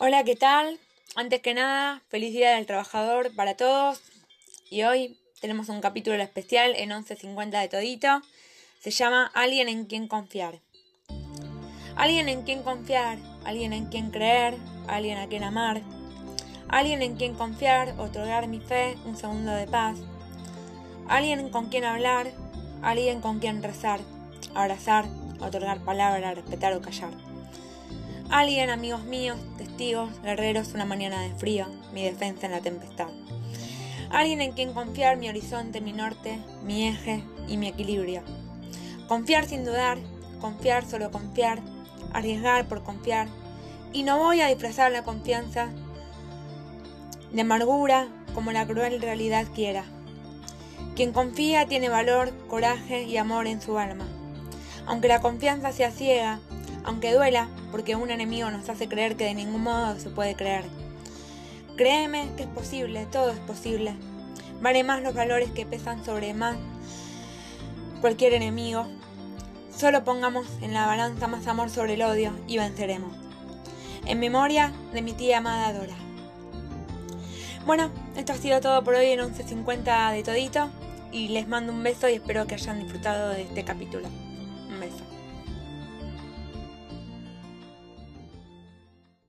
Hola, ¿qué tal? Antes que nada, feliz día del trabajador para todos. Y hoy tenemos un capítulo especial en 11.50 de Todito. Se llama Alguien en quien confiar. Alguien en quien confiar, alguien en quien creer, alguien a quien amar. Alguien en quien confiar, otorgar mi fe, un segundo de paz. Alguien con quien hablar, alguien con quien rezar, abrazar, otorgar palabra, respetar o callar. Alguien, amigos míos, testigos, guerreros, una mañana de frío, mi defensa en la tempestad. Alguien en quien confiar mi horizonte, mi norte, mi eje y mi equilibrio. Confiar sin dudar, confiar solo confiar, arriesgar por confiar. Y no voy a disfrazar la confianza de amargura como la cruel realidad quiera. Quien confía tiene valor, coraje y amor en su alma. Aunque la confianza sea ciega, aunque duela, porque un enemigo nos hace creer que de ningún modo se puede creer. Créeme que es posible, todo es posible. Vale más los valores que pesan sobre más cualquier enemigo. Solo pongamos en la balanza más amor sobre el odio y venceremos. En memoria de mi tía amada Dora. Bueno, esto ha sido todo por hoy en 11.50 de todito y les mando un beso y espero que hayan disfrutado de este capítulo. Un beso.